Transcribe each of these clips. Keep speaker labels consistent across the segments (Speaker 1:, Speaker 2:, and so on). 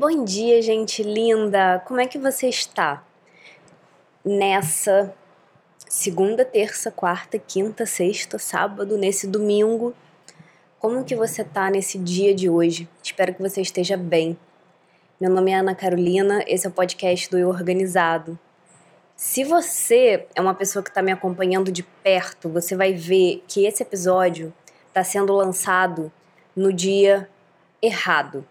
Speaker 1: Bom dia, gente linda! Como é que você está? Nessa segunda, terça, quarta, quinta, sexta, sábado, nesse domingo. Como que você tá nesse dia de hoje? Espero que você esteja bem. Meu nome é Ana Carolina, esse é o podcast do Eu Organizado. Se você é uma pessoa que está me acompanhando de perto, você vai ver que esse episódio está sendo lançado no dia errado.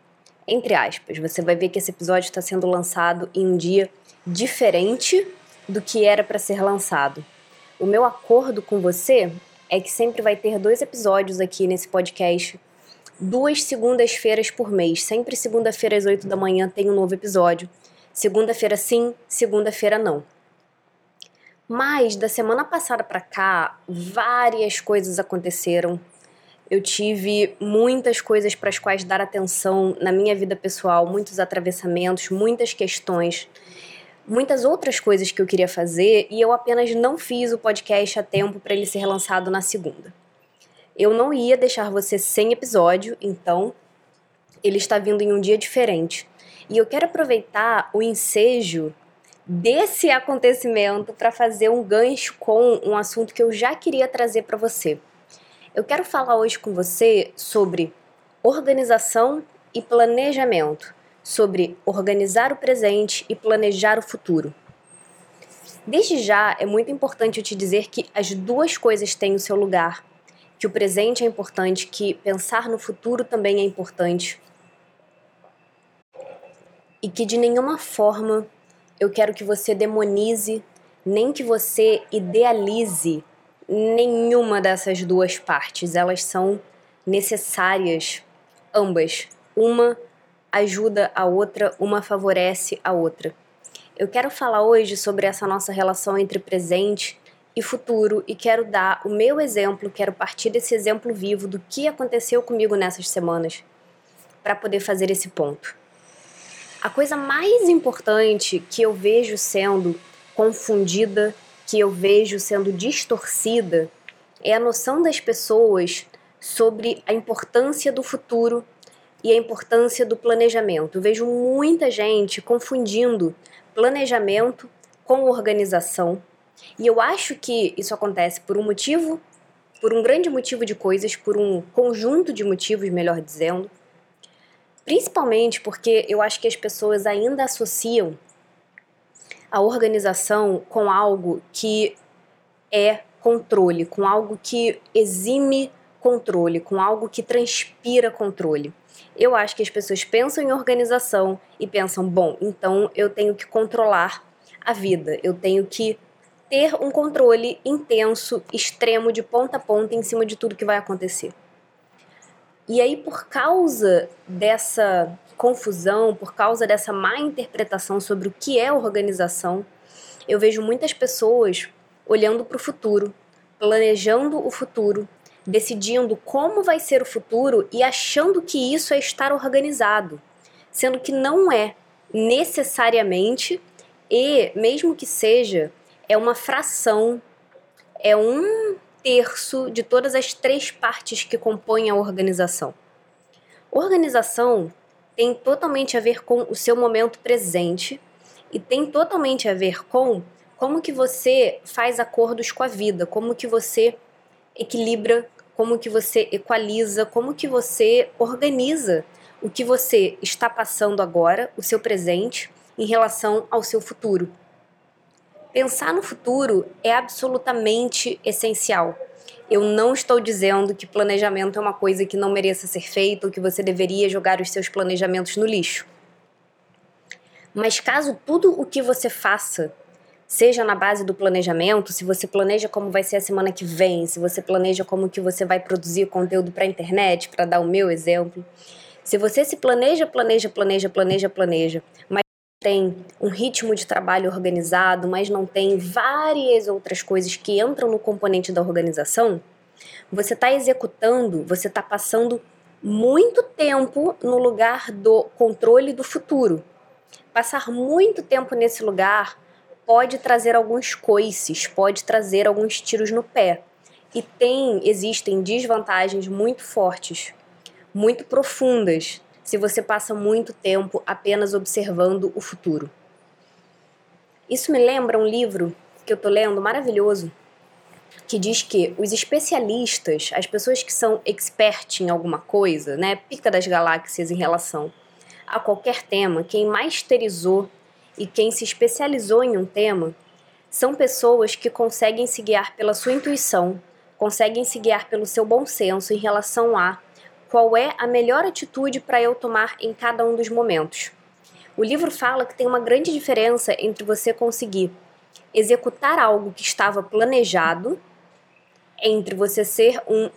Speaker 1: Entre aspas, você vai ver que esse episódio está sendo lançado em um dia diferente do que era para ser lançado. O meu acordo com você é que sempre vai ter dois episódios aqui nesse podcast, duas segundas-feiras por mês. Sempre segunda-feira às 8 da manhã tem um novo episódio. Segunda-feira sim, segunda-feira não. Mas da semana passada para cá, várias coisas aconteceram eu tive muitas coisas para as quais dar atenção na minha vida pessoal, muitos atravessamentos, muitas questões, muitas outras coisas que eu queria fazer e eu apenas não fiz o podcast a tempo para ele ser lançado na segunda. Eu não ia deixar você sem episódio, então ele está vindo em um dia diferente. E eu quero aproveitar o ensejo desse acontecimento para fazer um gancho com um assunto que eu já queria trazer para você. Eu quero falar hoje com você sobre organização e planejamento, sobre organizar o presente e planejar o futuro. Desde já, é muito importante eu te dizer que as duas coisas têm o seu lugar, que o presente é importante, que pensar no futuro também é importante. E que de nenhuma forma eu quero que você demonize, nem que você idealize nenhuma dessas duas partes. Elas são necessárias, ambas. Uma ajuda a outra, uma favorece a outra. Eu quero falar hoje sobre essa nossa relação entre presente e futuro e quero dar o meu exemplo, quero partir desse exemplo vivo do que aconteceu comigo nessas semanas para poder fazer esse ponto. A coisa mais importante que eu vejo sendo confundida que eu vejo sendo distorcida é a noção das pessoas sobre a importância do futuro e a importância do planejamento. Eu vejo muita gente confundindo planejamento com organização. E eu acho que isso acontece por um motivo, por um grande motivo de coisas, por um conjunto de motivos, melhor dizendo. Principalmente porque eu acho que as pessoas ainda associam a organização com algo que é controle, com algo que exime controle, com algo que transpira controle. Eu acho que as pessoas pensam em organização e pensam, bom, então eu tenho que controlar a vida, eu tenho que ter um controle intenso, extremo, de ponta a ponta em cima de tudo que vai acontecer. E aí, por causa dessa confusão, por causa dessa má interpretação sobre o que é organização, eu vejo muitas pessoas olhando para o futuro, planejando o futuro, decidindo como vai ser o futuro e achando que isso é estar organizado, sendo que não é necessariamente e, mesmo que seja, é uma fração, é um terço de todas as três partes que compõem a organização. Organização tem totalmente a ver com o seu momento presente e tem totalmente a ver com como que você faz acordos com a vida, como que você equilibra, como que você equaliza, como que você organiza o que você está passando agora, o seu presente, em relação ao seu futuro. Pensar no futuro é absolutamente essencial. Eu não estou dizendo que planejamento é uma coisa que não mereça ser feita ou que você deveria jogar os seus planejamentos no lixo. Mas caso tudo o que você faça seja na base do planejamento, se você planeja como vai ser a semana que vem, se você planeja como que você vai produzir conteúdo para a internet, para dar o meu exemplo, se você se planeja, planeja, planeja, planeja, planeja, mas tem um ritmo de trabalho organizado, mas não tem várias outras coisas que entram no componente da organização, você está executando, você está passando muito tempo no lugar do controle do futuro. Passar muito tempo nesse lugar pode trazer alguns coices, pode trazer alguns tiros no pé. E tem, existem desvantagens muito fortes, muito profundas se você passa muito tempo apenas observando o futuro. Isso me lembra um livro que eu tô lendo maravilhoso, que diz que os especialistas, as pessoas que são expert em alguma coisa, né, pica das galáxias em relação a qualquer tema, quem masterizou e quem se especializou em um tema, são pessoas que conseguem se guiar pela sua intuição, conseguem se guiar pelo seu bom senso em relação a qual é a melhor atitude para eu tomar em cada um dos momentos. O livro fala que tem uma grande diferença entre você conseguir executar algo que estava planejado entre você ser um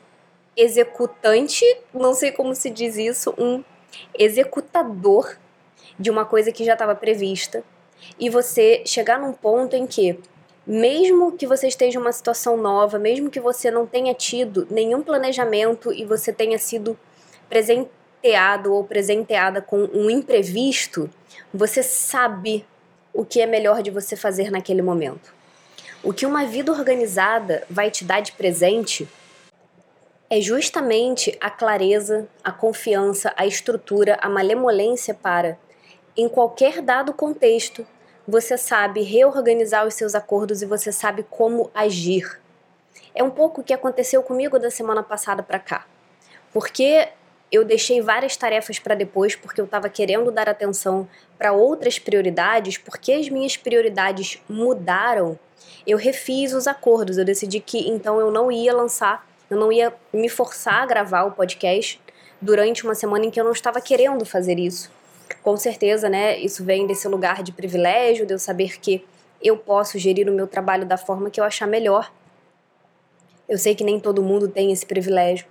Speaker 1: executante, não sei como se diz isso, um executador de uma coisa que já estava prevista e você chegar num ponto em que mesmo que você esteja em uma situação nova, mesmo que você não tenha tido nenhum planejamento e você tenha sido presenteado ou presenteada com um imprevisto, você sabe o que é melhor de você fazer naquele momento. O que uma vida organizada vai te dar de presente é justamente a clareza, a confiança, a estrutura, a malemolência para, em qualquer dado contexto, você sabe reorganizar os seus acordos e você sabe como agir. É um pouco o que aconteceu comigo da semana passada para cá. Porque eu deixei várias tarefas para depois porque eu estava querendo dar atenção para outras prioridades, porque as minhas prioridades mudaram. Eu refiz os acordos, eu decidi que então eu não ia lançar, eu não ia me forçar a gravar o podcast durante uma semana em que eu não estava querendo fazer isso. Com certeza, né, isso vem desse lugar de privilégio, de eu saber que eu posso gerir o meu trabalho da forma que eu achar melhor. Eu sei que nem todo mundo tem esse privilégio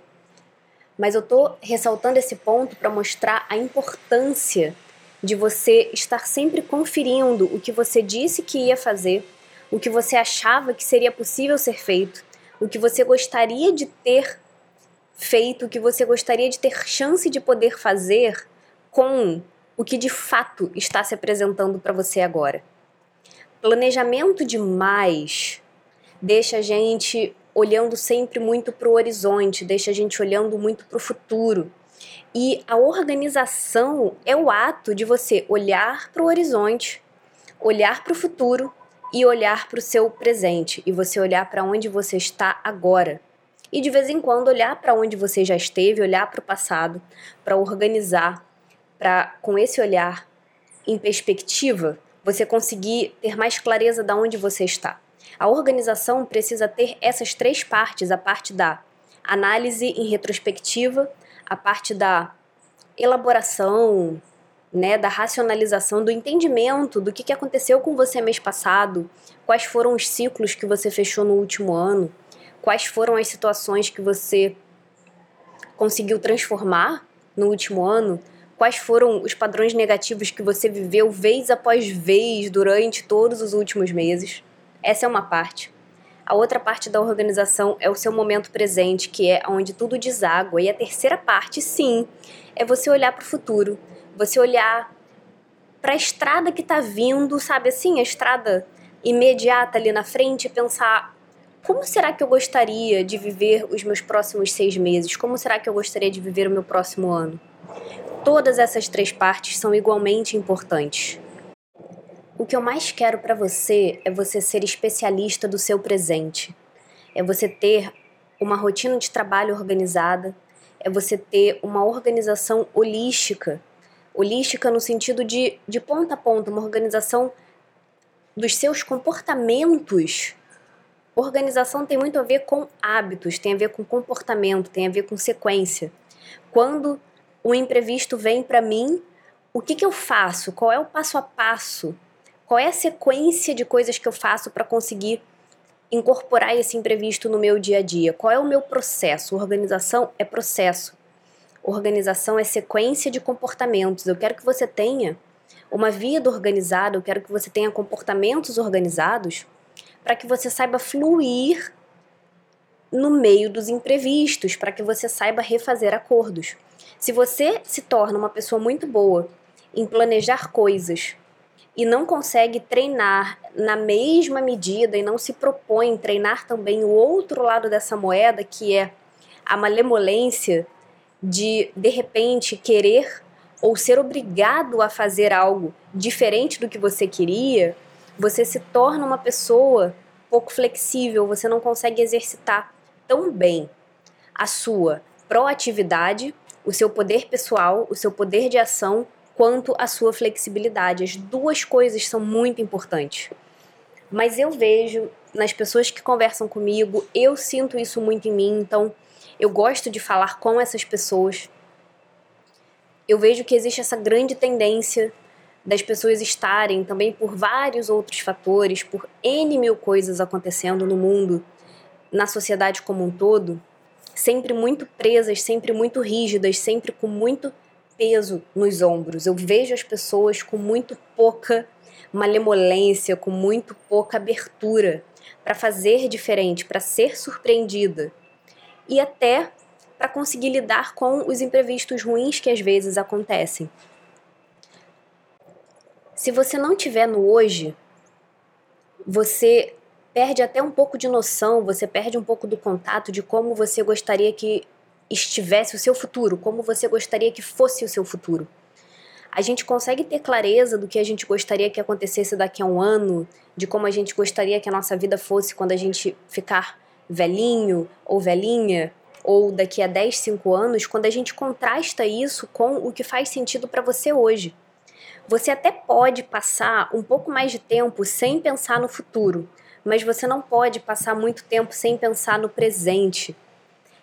Speaker 1: mas eu tô ressaltando esse ponto para mostrar a importância de você estar sempre conferindo o que você disse que ia fazer, o que você achava que seria possível ser feito, o que você gostaria de ter feito, o que você gostaria de ter chance de poder fazer com o que de fato está se apresentando para você agora. Planejamento demais deixa a gente olhando sempre muito para o horizonte, deixa a gente olhando muito para o futuro. E a organização é o ato de você olhar para o horizonte, olhar para o futuro e olhar para o seu presente e você olhar para onde você está agora. E de vez em quando olhar para onde você já esteve, olhar para o passado, para organizar, para com esse olhar em perspectiva, você conseguir ter mais clareza de onde você está. A organização precisa ter essas três partes: a parte da análise em retrospectiva, a parte da elaboração, né, da racionalização, do entendimento do que, que aconteceu com você mês passado, quais foram os ciclos que você fechou no último ano, quais foram as situações que você conseguiu transformar no último ano, quais foram os padrões negativos que você viveu vez após vez durante todos os últimos meses. Essa é uma parte. A outra parte da organização é o seu momento presente, que é onde tudo deságua. E a terceira parte, sim, é você olhar para o futuro. Você olhar para a estrada que está vindo, sabe assim, a estrada imediata ali na frente e pensar como será que eu gostaria de viver os meus próximos seis meses? Como será que eu gostaria de viver o meu próximo ano? Todas essas três partes são igualmente importantes. O que eu mais quero para você é você ser especialista do seu presente. É você ter uma rotina de trabalho organizada, é você ter uma organização holística. Holística no sentido de, de ponta a ponta, uma organização dos seus comportamentos. Organização tem muito a ver com hábitos, tem a ver com comportamento, tem a ver com sequência. Quando o imprevisto vem para mim, o que, que eu faço? Qual é o passo a passo qual é a sequência de coisas que eu faço para conseguir incorporar esse imprevisto no meu dia a dia? Qual é o meu processo? Organização é processo. Organização é sequência de comportamentos. Eu quero que você tenha uma vida organizada, eu quero que você tenha comportamentos organizados para que você saiba fluir no meio dos imprevistos, para que você saiba refazer acordos. Se você se torna uma pessoa muito boa em planejar coisas e não consegue treinar na mesma medida e não se propõe treinar também o outro lado dessa moeda, que é a malemolência de de repente querer ou ser obrigado a fazer algo diferente do que você queria, você se torna uma pessoa pouco flexível, você não consegue exercitar tão bem a sua proatividade, o seu poder pessoal, o seu poder de ação, quanto a sua flexibilidade. As duas coisas são muito importantes. Mas eu vejo nas pessoas que conversam comigo, eu sinto isso muito em mim, então eu gosto de falar com essas pessoas. Eu vejo que existe essa grande tendência das pessoas estarem também por vários outros fatores, por N mil coisas acontecendo no mundo, na sociedade como um todo, sempre muito presas, sempre muito rígidas, sempre com muito peso nos ombros. Eu vejo as pessoas com muito pouca malemolência, com muito pouca abertura para fazer diferente, para ser surpreendida e até para conseguir lidar com os imprevistos ruins que às vezes acontecem. Se você não tiver no hoje, você perde até um pouco de noção, você perde um pouco do contato de como você gostaria que estivesse o seu futuro, como você gostaria que fosse o seu futuro. A gente consegue ter clareza do que a gente gostaria que acontecesse daqui a um ano, de como a gente gostaria que a nossa vida fosse quando a gente ficar velhinho ou velhinha, ou daqui a 10, 5 anos, quando a gente contrasta isso com o que faz sentido para você hoje. Você até pode passar um pouco mais de tempo sem pensar no futuro, mas você não pode passar muito tempo sem pensar no presente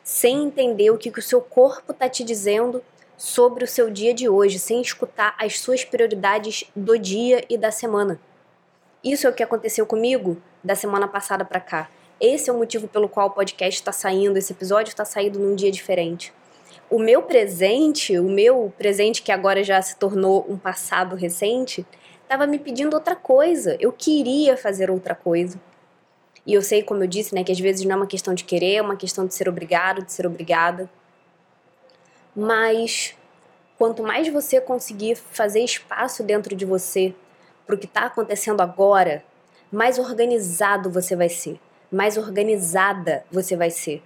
Speaker 1: sem entender o que, que o seu corpo está te dizendo sobre o seu dia de hoje, sem escutar as suas prioridades do dia e da semana. Isso é o que aconteceu comigo da semana passada para cá. Esse é o motivo pelo qual o podcast está saindo, esse episódio está saindo num dia diferente. O meu presente, o meu presente que agora já se tornou um passado recente, estava me pedindo outra coisa. Eu queria fazer outra coisa. E eu sei, como eu disse, né, que às vezes não é uma questão de querer, é uma questão de ser obrigado, de ser obrigada. Mas quanto mais você conseguir fazer espaço dentro de você para o que está acontecendo agora, mais organizado você vai ser, mais organizada você vai ser.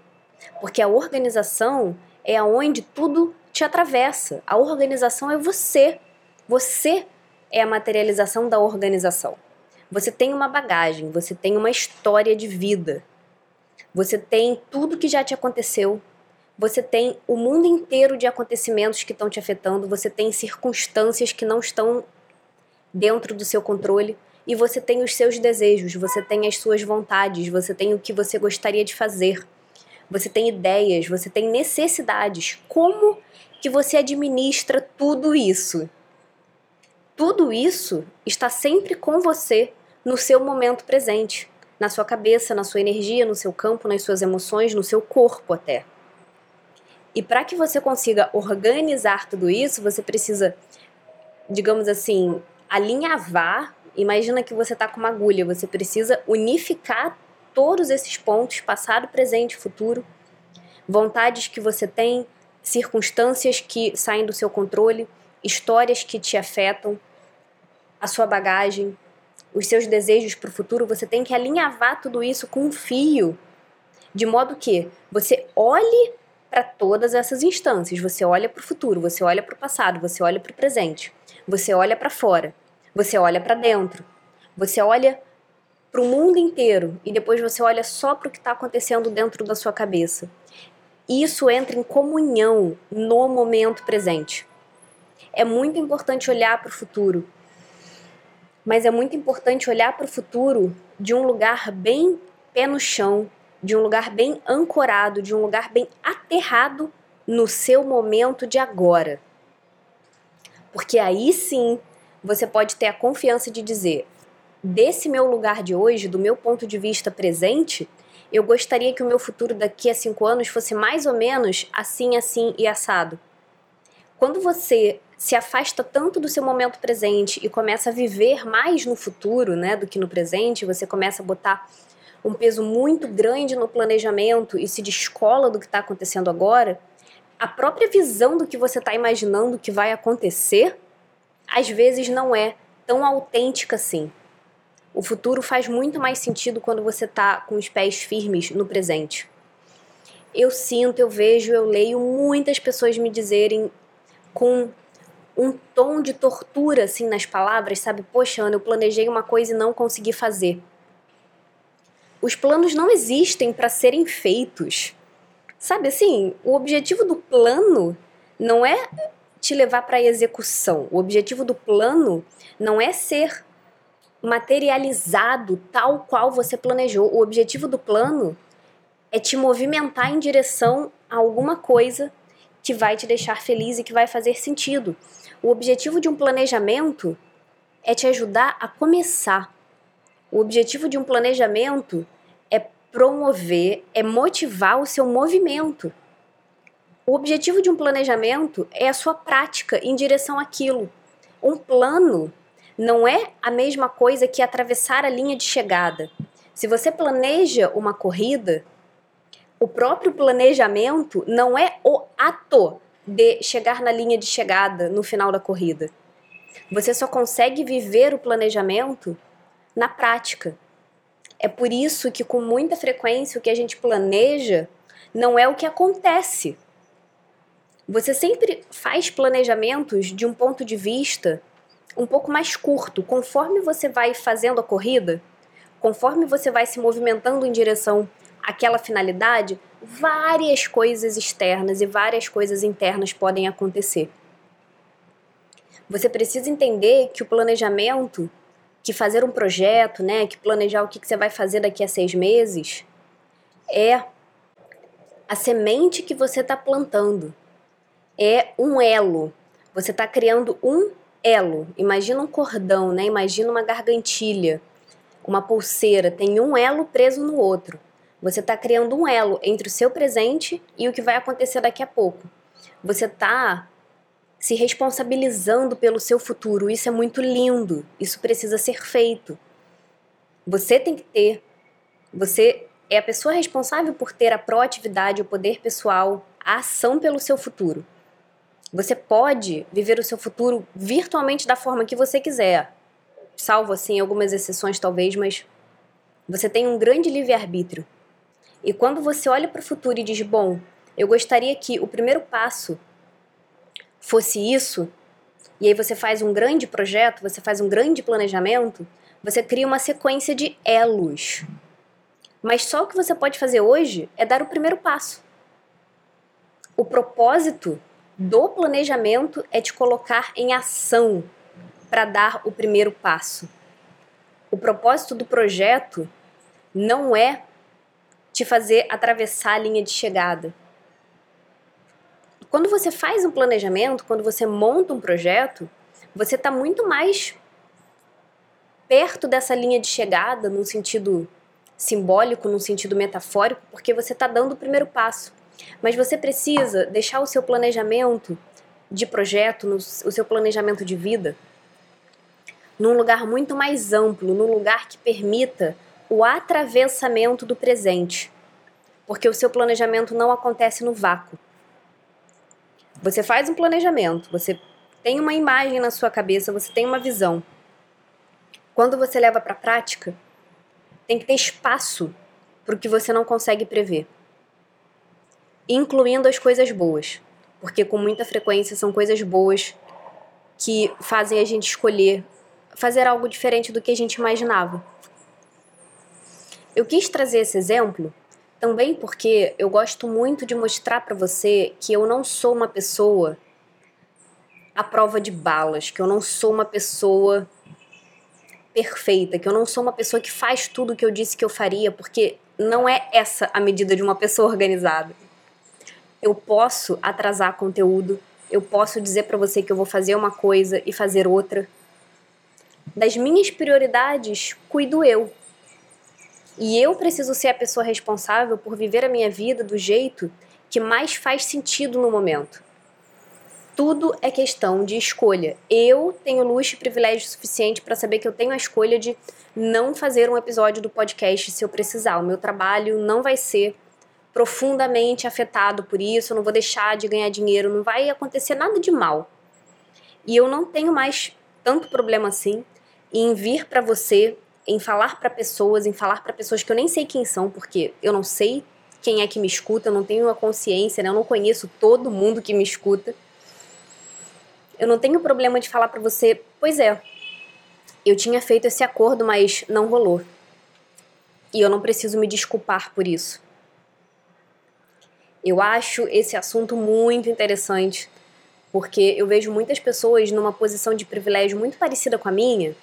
Speaker 1: Porque a organização é aonde tudo te atravessa. A organização é você. Você é a materialização da organização. Você tem uma bagagem, você tem uma história de vida. Você tem tudo que já te aconteceu. Você tem o mundo inteiro de acontecimentos que estão te afetando, você tem circunstâncias que não estão dentro do seu controle e você tem os seus desejos, você tem as suas vontades, você tem o que você gostaria de fazer. Você tem ideias, você tem necessidades. Como que você administra tudo isso? Tudo isso está sempre com você no seu momento presente, na sua cabeça, na sua energia, no seu campo, nas suas emoções, no seu corpo até. E para que você consiga organizar tudo isso, você precisa, digamos assim, alinhavar. Imagina que você está com uma agulha, você precisa unificar todos esses pontos, passado, presente futuro, vontades que você tem, circunstâncias que saem do seu controle, histórias que te afetam, a sua bagagem, os seus desejos para o futuro, você tem que alinhavar tudo isso com um fio, de modo que você olhe para todas essas instâncias. Você olha para o futuro, você olha para o passado, você olha para o presente, você olha para fora, você olha para dentro, você olha para o mundo inteiro e depois você olha só para o que está acontecendo dentro da sua cabeça. Isso entra em comunhão no momento presente. É muito importante olhar para o futuro, mas é muito importante olhar para o futuro de um lugar bem pé no chão, de um lugar bem ancorado, de um lugar bem aterrado no seu momento de agora. Porque aí sim você pode ter a confiança de dizer: desse meu lugar de hoje, do meu ponto de vista presente, eu gostaria que o meu futuro daqui a cinco anos fosse mais ou menos assim, assim e assado. Quando você se afasta tanto do seu momento presente e começa a viver mais no futuro, né, do que no presente, você começa a botar um peso muito grande no planejamento e se descola do que está acontecendo agora, a própria visão do que você está imaginando que vai acontecer, às vezes não é tão autêntica assim. O futuro faz muito mais sentido quando você está com os pés firmes no presente. Eu sinto, eu vejo, eu leio muitas pessoas me dizerem com um tom de tortura assim nas palavras, sabe? Poxa, Ana, eu planejei uma coisa e não consegui fazer. Os planos não existem para serem feitos. Sabe assim, o objetivo do plano não é te levar para a execução. O objetivo do plano não é ser materializado tal qual você planejou. O objetivo do plano é te movimentar em direção a alguma coisa que vai te deixar feliz e que vai fazer sentido. O objetivo de um planejamento é te ajudar a começar. O objetivo de um planejamento é promover, é motivar o seu movimento. O objetivo de um planejamento é a sua prática em direção àquilo. Um plano não é a mesma coisa que atravessar a linha de chegada. Se você planeja uma corrida, o próprio planejamento não é o ato de chegar na linha de chegada no final da corrida. Você só consegue viver o planejamento na prática. É por isso que, com muita frequência, o que a gente planeja não é o que acontece. Você sempre faz planejamentos de um ponto de vista um pouco mais curto. Conforme você vai fazendo a corrida, conforme você vai se movimentando em direção àquela finalidade, várias coisas externas e várias coisas internas podem acontecer. Você precisa entender que o planejamento, que fazer um projeto, né, que planejar o que você vai fazer daqui a seis meses, é a semente que você está plantando. É um elo. Você está criando um elo. Imagina um cordão, né? Imagina uma gargantilha, uma pulseira. Tem um elo preso no outro. Você está criando um elo entre o seu presente e o que vai acontecer daqui a pouco. Você está se responsabilizando pelo seu futuro. Isso é muito lindo. Isso precisa ser feito. Você tem que ter. Você é a pessoa responsável por ter a proatividade, o poder pessoal, a ação pelo seu futuro. Você pode viver o seu futuro virtualmente da forma que você quiser. Salvo assim algumas exceções talvez, mas você tem um grande livre-arbítrio. E quando você olha para o futuro e diz: Bom, eu gostaria que o primeiro passo fosse isso, e aí você faz um grande projeto, você faz um grande planejamento, você cria uma sequência de elos. Mas só o que você pode fazer hoje é dar o primeiro passo. O propósito do planejamento é te colocar em ação para dar o primeiro passo. O propósito do projeto não é te fazer atravessar a linha de chegada. Quando você faz um planejamento, quando você monta um projeto, você está muito mais perto dessa linha de chegada, num sentido simbólico, num sentido metafórico, porque você está dando o primeiro passo. Mas você precisa deixar o seu planejamento de projeto, no, o seu planejamento de vida, num lugar muito mais amplo, num lugar que permita o atravessamento do presente, porque o seu planejamento não acontece no vácuo. Você faz um planejamento, você tem uma imagem na sua cabeça, você tem uma visão. Quando você leva para a prática, tem que ter espaço para o que você não consegue prever, incluindo as coisas boas, porque com muita frequência são coisas boas que fazem a gente escolher fazer algo diferente do que a gente imaginava. Eu quis trazer esse exemplo também porque eu gosto muito de mostrar para você que eu não sou uma pessoa à prova de balas, que eu não sou uma pessoa perfeita, que eu não sou uma pessoa que faz tudo o que eu disse que eu faria, porque não é essa a medida de uma pessoa organizada. Eu posso atrasar conteúdo, eu posso dizer para você que eu vou fazer uma coisa e fazer outra. Das minhas prioridades, cuido eu. E eu preciso ser a pessoa responsável por viver a minha vida do jeito que mais faz sentido no momento. Tudo é questão de escolha. Eu tenho luxo e privilégio suficiente para saber que eu tenho a escolha de não fazer um episódio do podcast se eu precisar. O meu trabalho não vai ser profundamente afetado por isso, eu não vou deixar de ganhar dinheiro, não vai acontecer nada de mal. E eu não tenho mais tanto problema assim em vir para você em falar para pessoas, em falar para pessoas que eu nem sei quem são, porque eu não sei quem é que me escuta, eu não tenho uma consciência, né? eu não conheço todo mundo que me escuta. eu não tenho problema de falar para você, pois é, eu tinha feito esse acordo, mas não rolou. E eu não preciso me desculpar por isso. Eu acho esse assunto muito interessante, porque eu vejo muitas pessoas numa posição de privilégio muito parecida com a minha.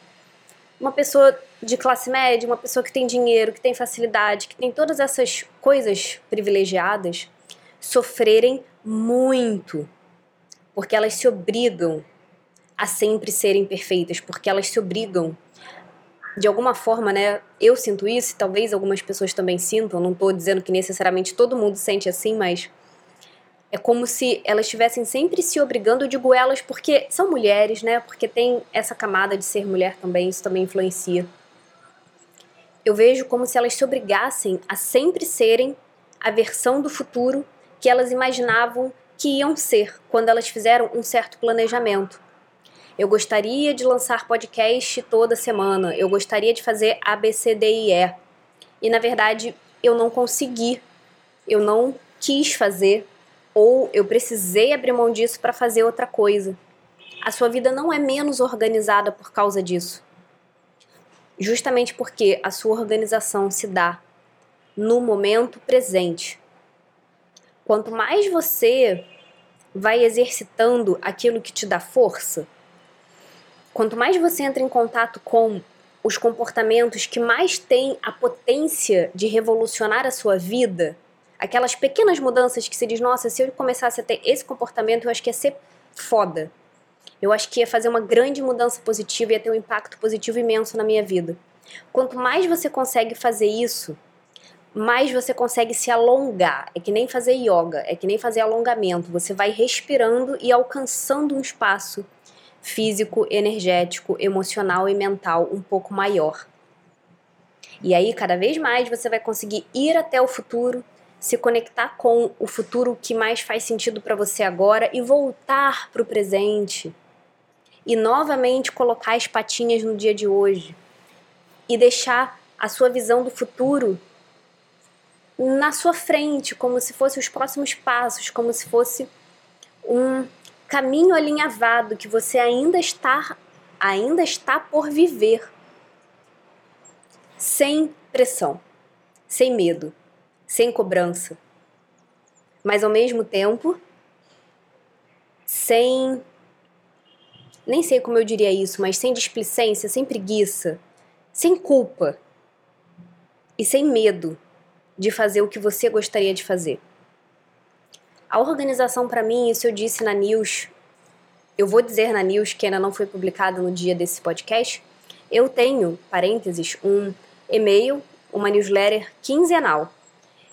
Speaker 1: Uma pessoa de classe média, uma pessoa que tem dinheiro, que tem facilidade, que tem todas essas coisas privilegiadas, sofrerem muito, porque elas se obrigam a sempre serem perfeitas, porque elas se obrigam de alguma forma, né? Eu sinto isso, e talvez algumas pessoas também sintam, não estou dizendo que necessariamente todo mundo sente assim, mas é como se elas estivessem sempre se obrigando, eu digo elas porque são mulheres, né? Porque tem essa camada de ser mulher também, isso também influencia. Eu vejo como se elas se obrigassem a sempre serem a versão do futuro que elas imaginavam que iam ser quando elas fizeram um certo planejamento. Eu gostaria de lançar podcast toda semana. Eu gostaria de fazer A, B, C, D e E. E na verdade eu não consegui. Eu não quis fazer ou eu precisei abrir mão disso para fazer outra coisa. A sua vida não é menos organizada por causa disso. Justamente porque a sua organização se dá no momento presente. Quanto mais você vai exercitando aquilo que te dá força, Quanto mais você entra em contato com os comportamentos que mais têm a potência de revolucionar a sua vida, aquelas pequenas mudanças que se diz, nossa, se eu começasse a ter esse comportamento, eu acho que ia ser foda. Eu acho que ia fazer uma grande mudança positiva e ia ter um impacto positivo imenso na minha vida. Quanto mais você consegue fazer isso, mais você consegue se alongar. É que nem fazer yoga, é que nem fazer alongamento. Você vai respirando e alcançando um espaço físico, energético, emocional e mental um pouco maior. E aí, cada vez mais, você vai conseguir ir até o futuro, se conectar com o futuro que mais faz sentido para você agora e voltar para o presente. E novamente colocar as patinhas no dia de hoje. E deixar a sua visão do futuro na sua frente, como se fosse os próximos passos, como se fosse um caminho alinhavado que você ainda está ainda está por viver. Sem pressão, sem medo, sem cobrança. Mas ao mesmo tempo, sem nem sei como eu diria isso, mas sem displicência, sem preguiça, sem culpa e sem medo de fazer o que você gostaria de fazer. A organização para mim, isso eu disse na news, eu vou dizer na news que ainda não foi publicado no dia desse podcast. Eu tenho, parênteses, um e-mail, uma newsletter quinzenal.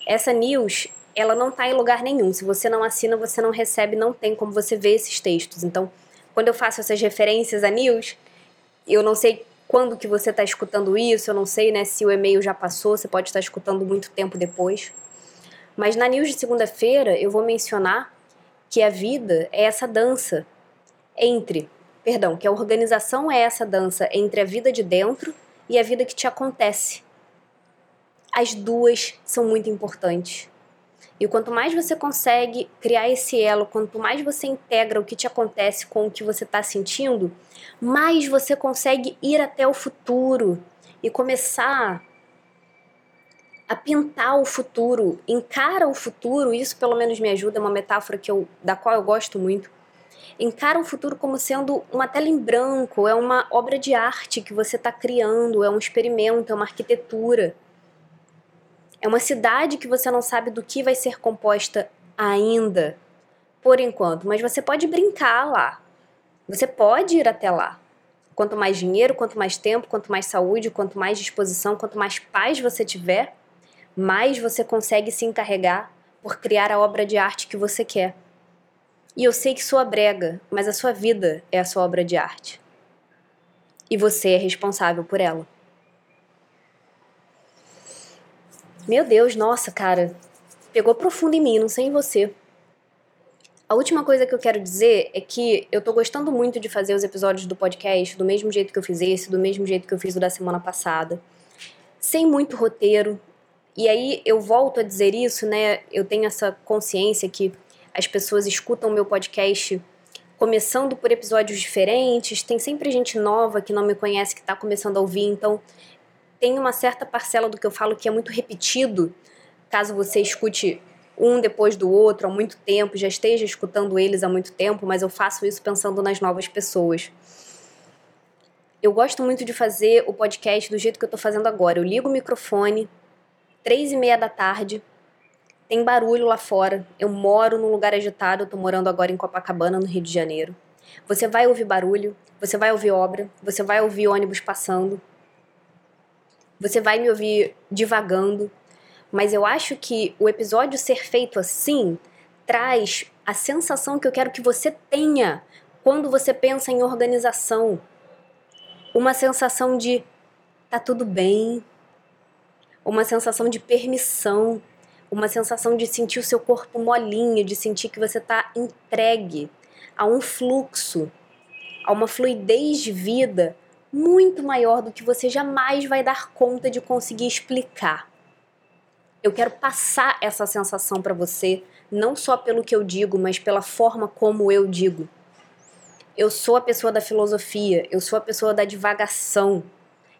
Speaker 1: Essa news, ela não está em lugar nenhum. Se você não assina, você não recebe, não tem como você ver esses textos. Então, quando eu faço essas referências a news, eu não sei quando que você está escutando isso, eu não sei né, se o e-mail já passou, você pode estar escutando muito tempo depois. Mas na news de segunda-feira eu vou mencionar que a vida é essa dança entre, perdão, que a organização é essa dança entre a vida de dentro e a vida que te acontece. As duas são muito importantes. E quanto mais você consegue criar esse elo, quanto mais você integra o que te acontece com o que você está sentindo, mais você consegue ir até o futuro e começar a pintar o futuro, encara o futuro, isso pelo menos me ajuda, é uma metáfora que eu, da qual eu gosto muito. Encara o futuro como sendo uma tela em branco, é uma obra de arte que você está criando, é um experimento, é uma arquitetura. É uma cidade que você não sabe do que vai ser composta ainda, por enquanto, mas você pode brincar lá. Você pode ir até lá. Quanto mais dinheiro, quanto mais tempo, quanto mais saúde, quanto mais disposição, quanto mais paz você tiver, mais você consegue se encarregar por criar a obra de arte que você quer. E eu sei que sua brega, mas a sua vida é a sua obra de arte. E você é responsável por ela. Meu Deus, nossa, cara. Pegou profundo em mim, não sei em você. A última coisa que eu quero dizer é que eu tô gostando muito de fazer os episódios do podcast do mesmo jeito que eu fiz esse, do mesmo jeito que eu fiz o da semana passada. Sem muito roteiro, e aí eu volto a dizer isso, né? Eu tenho essa consciência que as pessoas escutam o meu podcast começando por episódios diferentes, tem sempre gente nova que não me conhece que está começando a ouvir, então tem uma certa parcela do que eu falo que é muito repetido, caso você escute um depois do outro há muito tempo, já esteja escutando eles há muito tempo, mas eu faço isso pensando nas novas pessoas. Eu gosto muito de fazer o podcast do jeito que eu tô fazendo agora. Eu ligo o microfone, três e meia da tarde, tem barulho lá fora. Eu moro num lugar agitado, eu morando agora em Copacabana, no Rio de Janeiro. Você vai ouvir barulho, você vai ouvir obra, você vai ouvir ônibus passando, você vai me ouvir divagando, mas eu acho que o episódio ser feito assim traz a sensação que eu quero que você tenha quando você pensa em organização. Uma sensação de tá tudo bem, uma sensação de permissão, uma sensação de sentir o seu corpo molinho, de sentir que você está entregue a um fluxo, a uma fluidez de vida muito maior do que você jamais vai dar conta de conseguir explicar. Eu quero passar essa sensação para você, não só pelo que eu digo, mas pela forma como eu digo. Eu sou a pessoa da filosofia, eu sou a pessoa da divagação,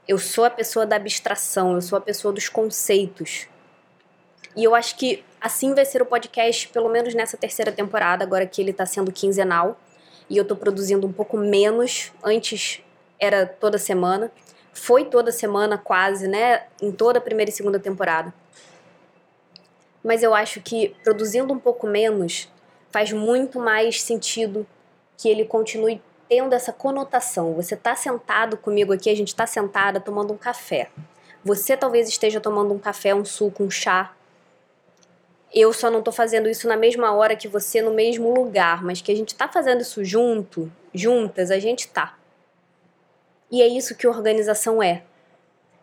Speaker 1: eu sou a pessoa da abstração, eu sou a pessoa dos conceitos. E eu acho que assim vai ser o podcast, pelo menos nessa terceira temporada, agora que ele está sendo quinzenal. E eu estou produzindo um pouco menos. Antes era toda semana. Foi toda semana, quase, né? Em toda a primeira e segunda temporada. Mas eu acho que produzindo um pouco menos faz muito mais sentido que ele continue tendo essa conotação. Você está sentado comigo aqui, a gente está sentada tomando um café. Você talvez esteja tomando um café, um suco, um chá. Eu só não estou fazendo isso na mesma hora que você, no mesmo lugar, mas que a gente está fazendo isso junto, juntas, a gente tá. E é isso que organização é.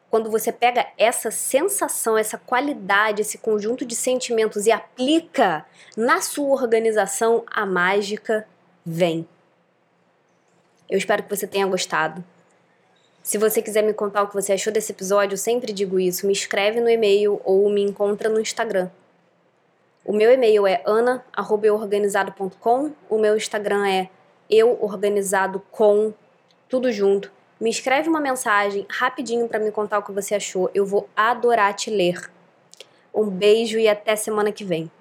Speaker 1: Quando você pega essa sensação, essa qualidade, esse conjunto de sentimentos e aplica na sua organização, a mágica vem. Eu espero que você tenha gostado. Se você quiser me contar o que você achou desse episódio, eu sempre digo isso, me escreve no e-mail ou me encontra no Instagram. O meu e-mail é ana@euorganizado.com, o meu Instagram é euorganizado.com, tudo junto. Me escreve uma mensagem rapidinho para me contar o que você achou. Eu vou adorar te ler. Um beijo e até semana que vem.